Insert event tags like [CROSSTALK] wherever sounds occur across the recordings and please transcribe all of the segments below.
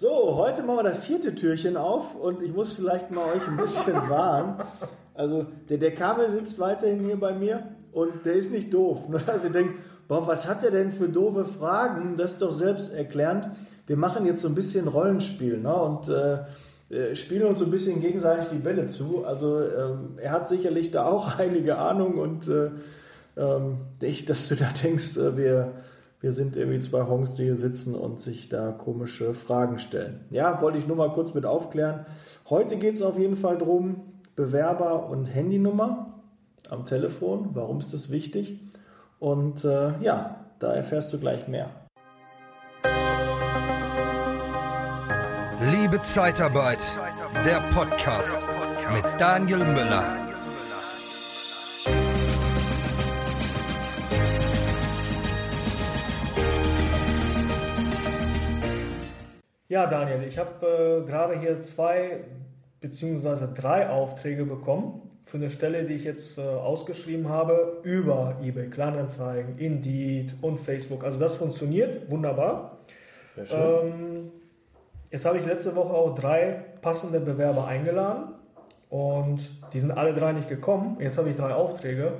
So, heute machen wir das vierte Türchen auf und ich muss vielleicht mal euch ein bisschen [LAUGHS] warnen. Also der, der Kabel sitzt weiterhin hier bei mir und der ist nicht doof. Nur dass ihr denkt, boah, was hat der denn für doofe Fragen? Das ist doch selbst erklärend. Wir machen jetzt so ein bisschen Rollenspiel ne? und äh, äh, spielen uns so ein bisschen gegenseitig die Bälle zu. Also ähm, er hat sicherlich da auch [LAUGHS] einige Ahnung und äh, ähm, ich, dass du da denkst, äh, wir, wir sind irgendwie zwei Hongs, die hier sitzen und sich da komische Fragen stellen. Ja, wollte ich nur mal kurz mit aufklären. Heute geht es auf jeden Fall darum, Bewerber und Handynummer am Telefon. Warum ist das wichtig? Und äh, ja, da erfährst du gleich mehr. Liebe Zeitarbeit, der Podcast mit Daniel Müller. Ja, Daniel, ich habe äh, gerade hier zwei beziehungsweise drei Aufträge bekommen für eine Stelle, die ich jetzt äh, ausgeschrieben habe über eBay Kleinanzeigen, Indeed und Facebook. Also das funktioniert wunderbar. Sehr schön. Ähm, jetzt habe ich letzte Woche auch drei passende Bewerber eingeladen und die sind alle drei nicht gekommen. Jetzt habe ich drei Aufträge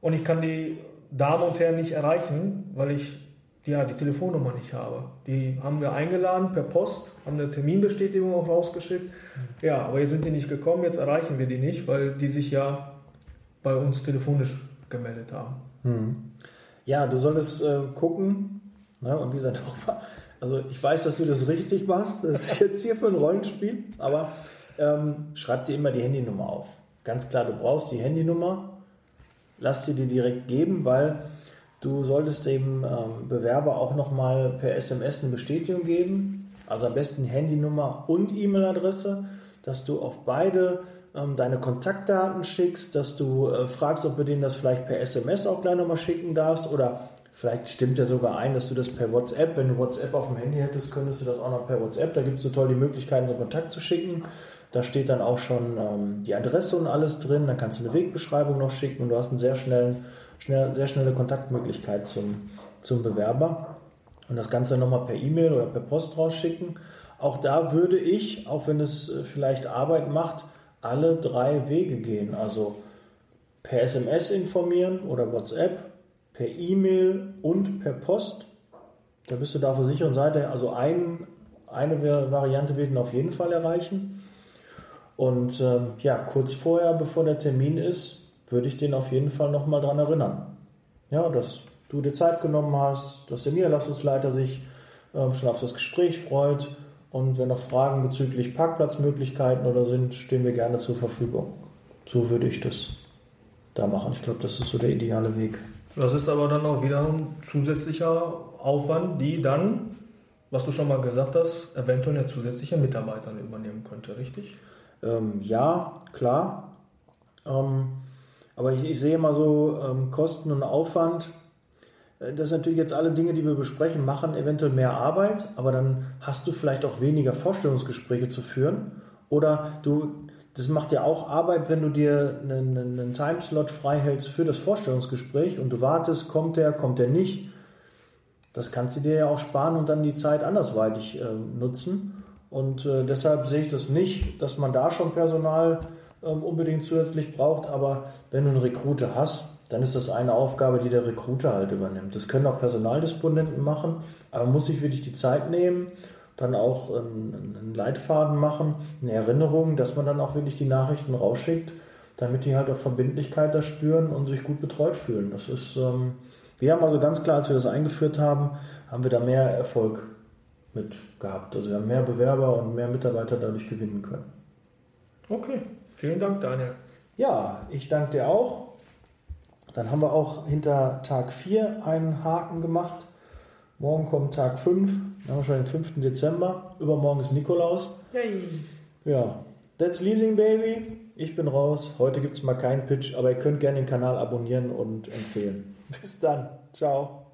und ich kann die Damen und Herren nicht erreichen, weil ich ja, die Telefonnummer nicht habe. Die haben wir eingeladen per Post, haben eine Terminbestätigung auch rausgeschickt. Ja, aber jetzt sind die nicht gekommen, jetzt erreichen wir die nicht, weil die sich ja bei uns telefonisch gemeldet haben. Hm. Ja, du solltest äh, gucken, ne, und wie gesagt, [LAUGHS] also ich weiß, dass du das richtig machst, das ist [LAUGHS] jetzt hier für ein Rollenspiel, aber ähm, schreib dir immer die Handynummer auf. Ganz klar, du brauchst die Handynummer, lass sie dir direkt geben, weil Du solltest dem ähm, Bewerber auch nochmal per SMS eine Bestätigung geben, also am besten Handynummer und E-Mail-Adresse, dass du auf beide ähm, deine Kontaktdaten schickst, dass du äh, fragst, ob du denen das vielleicht per SMS auch gleich nochmal schicken darfst oder vielleicht stimmt ja sogar ein, dass du das per WhatsApp, wenn du WhatsApp auf dem Handy hättest, könntest du das auch noch per WhatsApp, da gibt es so toll die Möglichkeiten, so Kontakt zu schicken. Da steht dann auch schon ähm, die Adresse und alles drin, dann kannst du eine Wegbeschreibung noch schicken und du hast einen sehr schnellen schnell, sehr schnelle Kontaktmöglichkeit zum, zum Bewerber und das Ganze nochmal per E-Mail oder per Post rausschicken. Auch da würde ich, auch wenn es äh, vielleicht Arbeit macht, alle drei Wege gehen. Also per SMS informieren oder WhatsApp, per E-Mail und per Post. Da bist du da auf der sicheren Seite. Also ein, eine Variante wird ihn auf jeden Fall erreichen. Und ähm, ja, kurz vorher, bevor der Termin ist, würde ich den auf jeden Fall nochmal daran erinnern. Ja, dass du dir Zeit genommen hast, dass der Niederlassungsleiter sich ähm, schon auf das Gespräch freut und wenn noch Fragen bezüglich Parkplatzmöglichkeiten oder sind, stehen wir gerne zur Verfügung. So würde ich das da machen. Ich glaube, das ist so der ideale Weg. Das ist aber dann auch wieder ein zusätzlicher Aufwand, die dann, was du schon mal gesagt hast, eventuell eine zusätzliche Mitarbeiter übernehmen könnte, richtig? Ähm, ja, klar. Ähm, aber ich, ich sehe mal so ähm, Kosten und Aufwand. Äh, das sind natürlich jetzt alle Dinge, die wir besprechen, machen eventuell mehr Arbeit, aber dann hast du vielleicht auch weniger Vorstellungsgespräche zu führen. Oder du, das macht ja auch Arbeit, wenn du dir einen, einen Timeslot frei hältst für das Vorstellungsgespräch und du wartest, kommt der, kommt der nicht. Das kannst du dir ja auch sparen und dann die Zeit andersweitig äh, nutzen. Und äh, deshalb sehe ich das nicht, dass man da schon Personal ähm, unbedingt zusätzlich braucht, aber wenn du einen Recruiter hast, dann ist das eine Aufgabe, die der Recruiter halt übernimmt. Das können auch Personaldisponenten machen, aber man muss sich wirklich die Zeit nehmen, dann auch einen, einen Leitfaden machen, eine Erinnerung, dass man dann auch wirklich die Nachrichten rausschickt, damit die halt auch Verbindlichkeit da spüren und sich gut betreut fühlen. Das ist, ähm, wir haben also ganz klar, als wir das eingeführt haben, haben wir da mehr Erfolg mit gehabt. Also wir haben mehr Bewerber und mehr Mitarbeiter dadurch gewinnen können. Okay, Vielen Dank, Daniel. Ja, ich danke dir auch. Dann haben wir auch hinter Tag 4 einen Haken gemacht. Morgen kommt Tag 5, dann haben wir schon den 5. Dezember. Übermorgen ist Nikolaus. Yay. Ja, that's Leasing Baby. Ich bin raus. Heute gibt es mal keinen Pitch, aber ihr könnt gerne den Kanal abonnieren und empfehlen. Bis dann. Ciao.